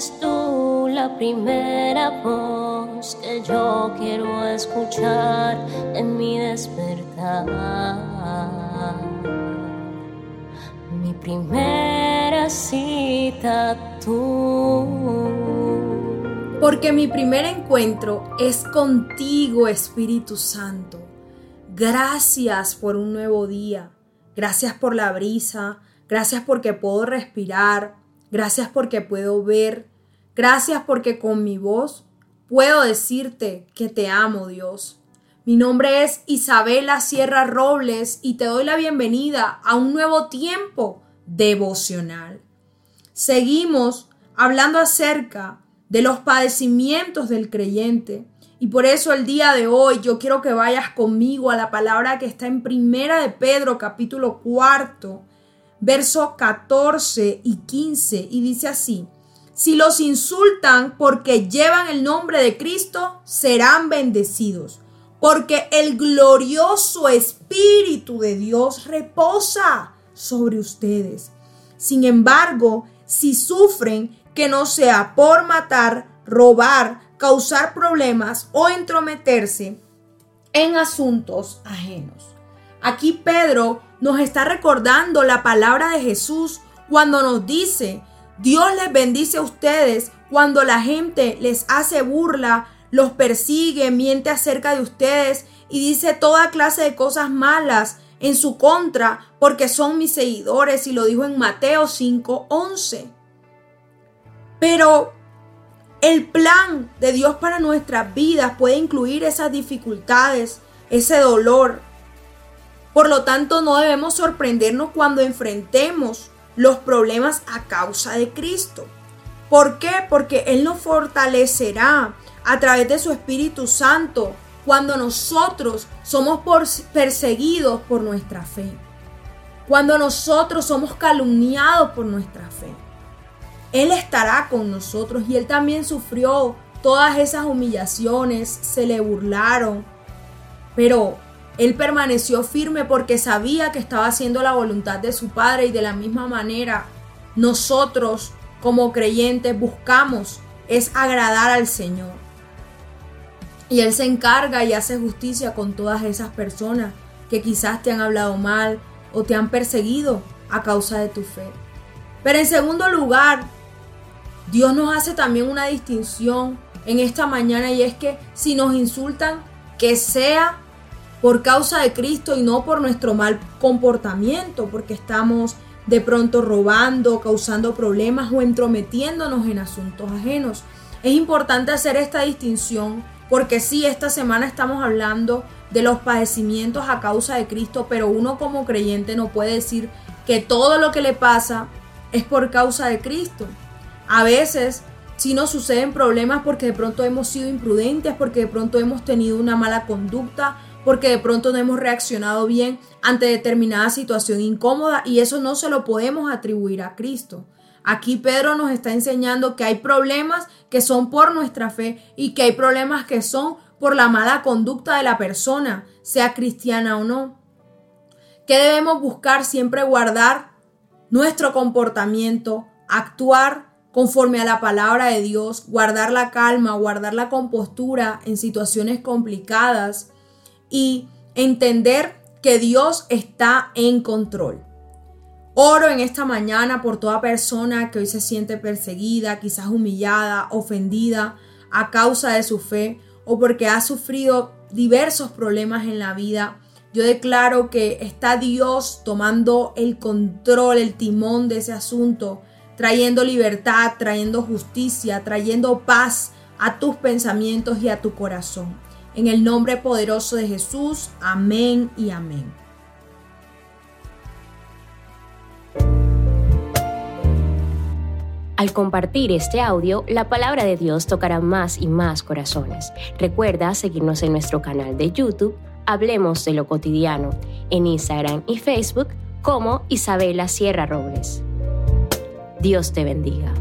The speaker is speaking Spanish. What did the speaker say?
Eres tú la primera voz que yo quiero escuchar en mi despertar. Mi primera cita tú. Porque mi primer encuentro es contigo, Espíritu Santo. Gracias por un nuevo día. Gracias por la brisa. Gracias porque puedo respirar. Gracias porque puedo ver. Gracias porque con mi voz puedo decirte que te amo, Dios. Mi nombre es Isabela Sierra Robles y te doy la bienvenida a un nuevo tiempo devocional. Seguimos hablando acerca de los padecimientos del creyente y por eso el día de hoy yo quiero que vayas conmigo a la palabra que está en Primera de Pedro capítulo cuarto, versos 14 y 15 y dice así: Si los insultan porque llevan el nombre de Cristo, serán bendecidos, porque el glorioso espíritu de Dios reposa sobre ustedes. Sin embargo, si sufren, que no sea por matar, robar, causar problemas o entrometerse en asuntos ajenos. Aquí Pedro nos está recordando la palabra de Jesús cuando nos dice, Dios les bendice a ustedes cuando la gente les hace burla, los persigue, miente acerca de ustedes y dice toda clase de cosas malas en su contra porque son mis seguidores y lo dijo en Mateo 5:11. Pero el plan de Dios para nuestras vidas puede incluir esas dificultades, ese dolor. Por lo tanto, no debemos sorprendernos cuando enfrentemos los problemas a causa de Cristo. ¿Por qué? Porque Él nos fortalecerá a través de su Espíritu Santo cuando nosotros somos perseguidos por nuestra fe. Cuando nosotros somos calumniados por nuestra fe. Él estará con nosotros y Él también sufrió todas esas humillaciones, se le burlaron, pero Él permaneció firme porque sabía que estaba haciendo la voluntad de su Padre y de la misma manera nosotros como creyentes buscamos es agradar al Señor. Y Él se encarga y hace justicia con todas esas personas que quizás te han hablado mal o te han perseguido a causa de tu fe. Pero en segundo lugar, Dios nos hace también una distinción en esta mañana y es que si nos insultan, que sea por causa de Cristo y no por nuestro mal comportamiento, porque estamos de pronto robando, causando problemas o entrometiéndonos en asuntos ajenos. Es importante hacer esta distinción porque sí, esta semana estamos hablando de los padecimientos a causa de Cristo, pero uno como creyente no puede decir que todo lo que le pasa es por causa de Cristo. A veces si nos suceden problemas porque de pronto hemos sido imprudentes, porque de pronto hemos tenido una mala conducta, porque de pronto no hemos reaccionado bien ante determinada situación incómoda y eso no se lo podemos atribuir a Cristo. Aquí Pedro nos está enseñando que hay problemas que son por nuestra fe y que hay problemas que son por la mala conducta de la persona, sea cristiana o no. Que debemos buscar siempre guardar nuestro comportamiento, actuar conforme a la palabra de Dios, guardar la calma, guardar la compostura en situaciones complicadas y entender que Dios está en control. Oro en esta mañana por toda persona que hoy se siente perseguida, quizás humillada, ofendida a causa de su fe o porque ha sufrido diversos problemas en la vida. Yo declaro que está Dios tomando el control, el timón de ese asunto trayendo libertad, trayendo justicia, trayendo paz a tus pensamientos y a tu corazón. En el nombre poderoso de Jesús, amén y amén. Al compartir este audio, la palabra de Dios tocará más y más corazones. Recuerda seguirnos en nuestro canal de YouTube, Hablemos de lo cotidiano, en Instagram y Facebook como Isabela Sierra Robles. Dios te bendiga.